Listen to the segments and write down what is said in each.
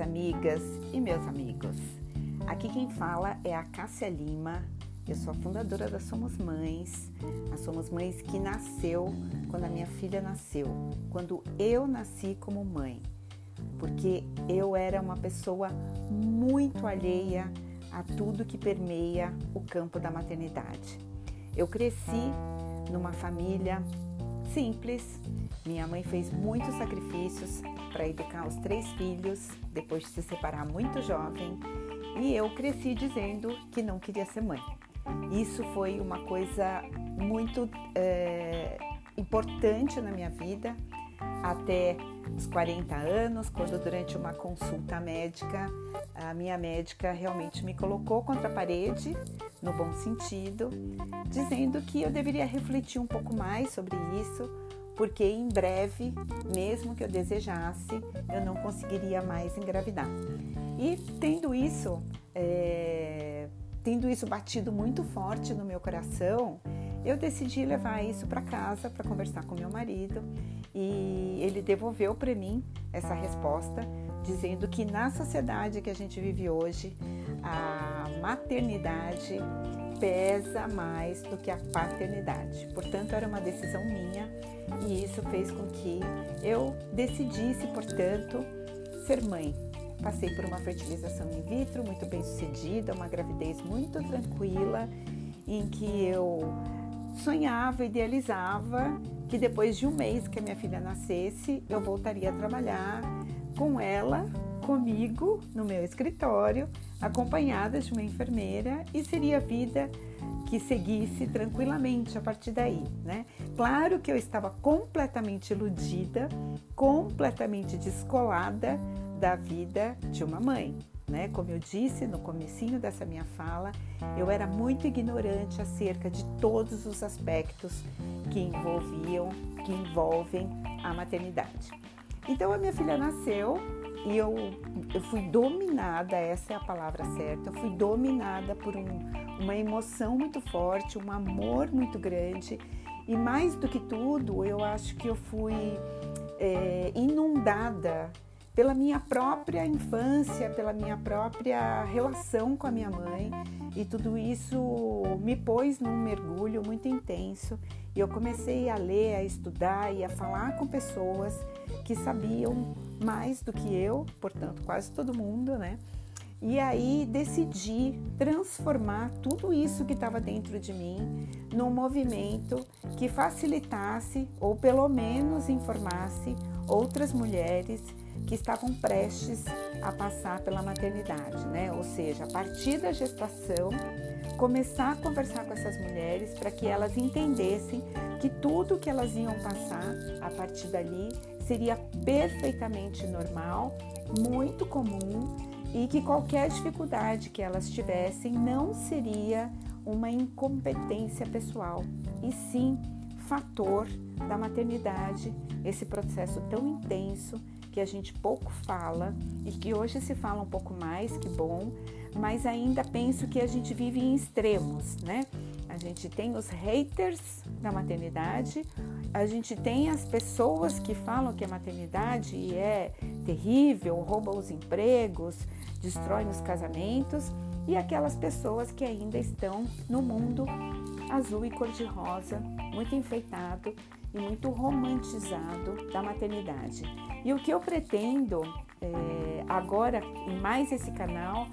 minhas amigas e meus amigos. Aqui quem fala é a Cássia Lima. Eu sou a fundadora da Somos Mães. A Somos Mães que nasceu quando a minha filha nasceu, quando eu nasci como mãe, porque eu era uma pessoa muito alheia a tudo que permeia o campo da maternidade. Eu cresci numa família simples. Minha mãe fez muitos sacrifícios para educar os três filhos depois de se separar muito jovem e eu cresci dizendo que não queria ser mãe. Isso foi uma coisa muito é, importante na minha vida até os 40 anos, quando durante uma consulta médica, a minha médica realmente me colocou contra a parede, no bom sentido, dizendo que eu deveria refletir um pouco mais sobre isso, porque em breve, mesmo que eu desejasse, eu não conseguiria mais engravidar. E tendo isso, é, tendo isso batido muito forte no meu coração, eu decidi levar isso para casa para conversar com meu marido e ele devolveu para mim essa resposta, dizendo que na sociedade que a gente vive hoje, a maternidade pesa mais do que a paternidade. Portanto, era uma decisão minha e isso fez com que eu decidisse, portanto, ser mãe. Passei por uma fertilização in vitro muito bem sucedida, uma gravidez muito tranquila, em que eu sonhava, idealizava que depois de um mês que a minha filha nascesse, eu voltaria a trabalhar com ela, comigo, no meu escritório, acompanhada de uma enfermeira e seria a vida que seguisse tranquilamente a partir daí, né? Claro que eu estava completamente iludida, completamente descolada da vida de uma mãe, né? Como eu disse no comecinho dessa minha fala, eu era muito ignorante acerca de todos os aspectos que envolviam, que envolvem a maternidade. Então a minha filha nasceu e eu, eu fui dominada, essa é a palavra certa, eu fui dominada por um, uma emoção muito forte, um amor muito grande e mais do que tudo, eu acho que eu fui é, inundada pela minha própria infância, pela minha própria relação com a minha mãe e tudo isso me pôs num mergulho muito intenso e eu comecei a ler, a estudar e a falar com pessoas que sabiam mais do que eu, portanto, quase todo mundo, né? E aí decidi transformar tudo isso que estava dentro de mim num movimento que facilitasse ou pelo menos informasse outras mulheres que estavam prestes a passar pela maternidade, né? Ou seja, a partir da gestação, começar a conversar com essas mulheres para que elas entendessem que tudo que elas iam passar a partir dali seria perfeitamente normal, muito comum e que qualquer dificuldade que elas tivessem não seria uma incompetência pessoal, e sim fator da maternidade, esse processo tão intenso que a gente pouco fala e que hoje se fala um pouco mais, que bom, mas ainda penso que a gente vive em extremos, né? A gente tem os haters da maternidade, a gente tem as pessoas que falam que a maternidade é terrível, rouba os empregos, destrói os casamentos, e aquelas pessoas que ainda estão no mundo azul e cor-de-rosa, muito enfeitado e muito romantizado da maternidade. E o que eu pretendo é, agora em mais esse canal,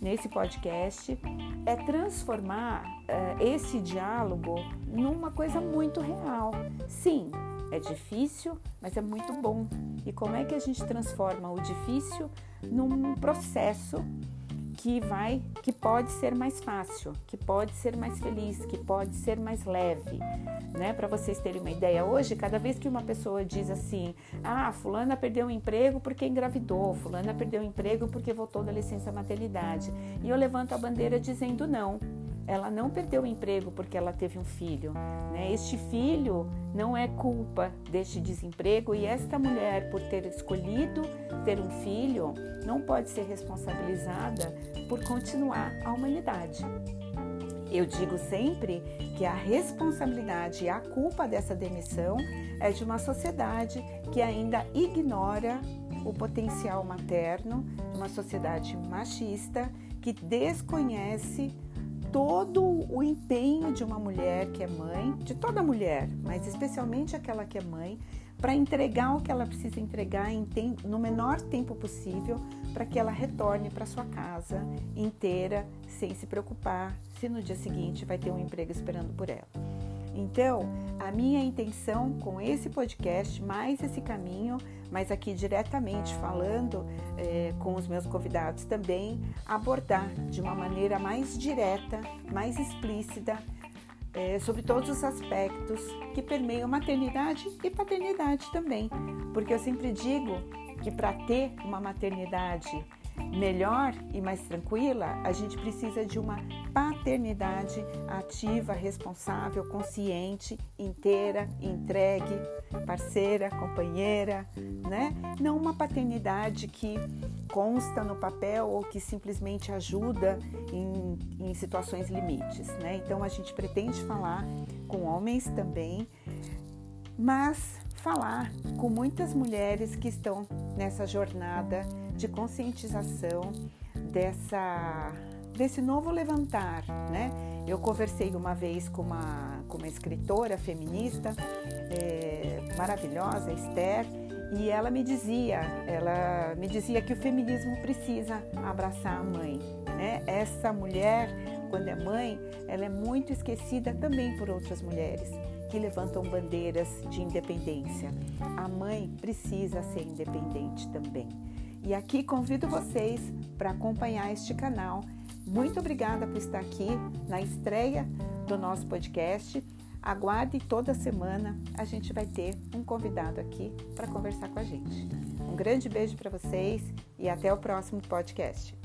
nesse podcast, é transformar é, esse diálogo numa coisa muito real. Sim, é difícil, mas é muito bom. E como é que a gente transforma o difícil num processo que vai, que pode ser mais fácil, que pode ser mais feliz, que pode ser mais leve, né? Para vocês terem uma ideia, hoje cada vez que uma pessoa diz assim, ah, fulana perdeu o emprego porque engravidou, fulana perdeu o emprego porque voltou da licença maternidade, e eu levanto a bandeira dizendo não, ela não perdeu o emprego porque ela teve um filho. Né? Este filho não é culpa deste desemprego e esta mulher, por ter escolhido ter um filho, não pode ser responsabilizada por continuar a humanidade. Eu digo sempre que a responsabilidade e a culpa dessa demissão é de uma sociedade que ainda ignora o potencial materno, uma sociedade machista que desconhece todo o empenho de uma mulher que é mãe, de toda mulher, mas especialmente aquela que é mãe, para entregar o que ela precisa entregar no menor tempo possível para que ela retorne para sua casa inteira, sem se preocupar se no dia seguinte vai ter um emprego esperando por ela. Então, a minha intenção com esse podcast, mais esse caminho, mas aqui diretamente falando é, com os meus convidados também, abordar de uma maneira mais direta, mais explícita é, sobre todos os aspectos que permeiam maternidade e paternidade também. Porque eu sempre digo que para ter uma maternidade melhor e mais tranquila, a gente precisa de uma paternidade ativa, responsável, consciente, inteira, entregue, parceira, companheira, né? Não uma paternidade que consta no papel ou que simplesmente ajuda em, em situações limites, né? Então a gente pretende falar com homens também, mas falar com muitas mulheres que estão nessa jornada de conscientização dessa desse novo levantar, né? Eu conversei uma vez com uma, com uma escritora feminista é, maravilhosa, Esther, e ela me dizia, ela me dizia que o feminismo precisa abraçar a mãe, né? Essa mulher, quando é mãe, ela é muito esquecida também por outras mulheres que levantam bandeiras de independência. A mãe precisa ser independente também. E aqui convido vocês para acompanhar este canal. Muito obrigada por estar aqui na estreia do nosso podcast. Aguarde toda semana, a gente vai ter um convidado aqui para conversar com a gente. Um grande beijo para vocês e até o próximo podcast.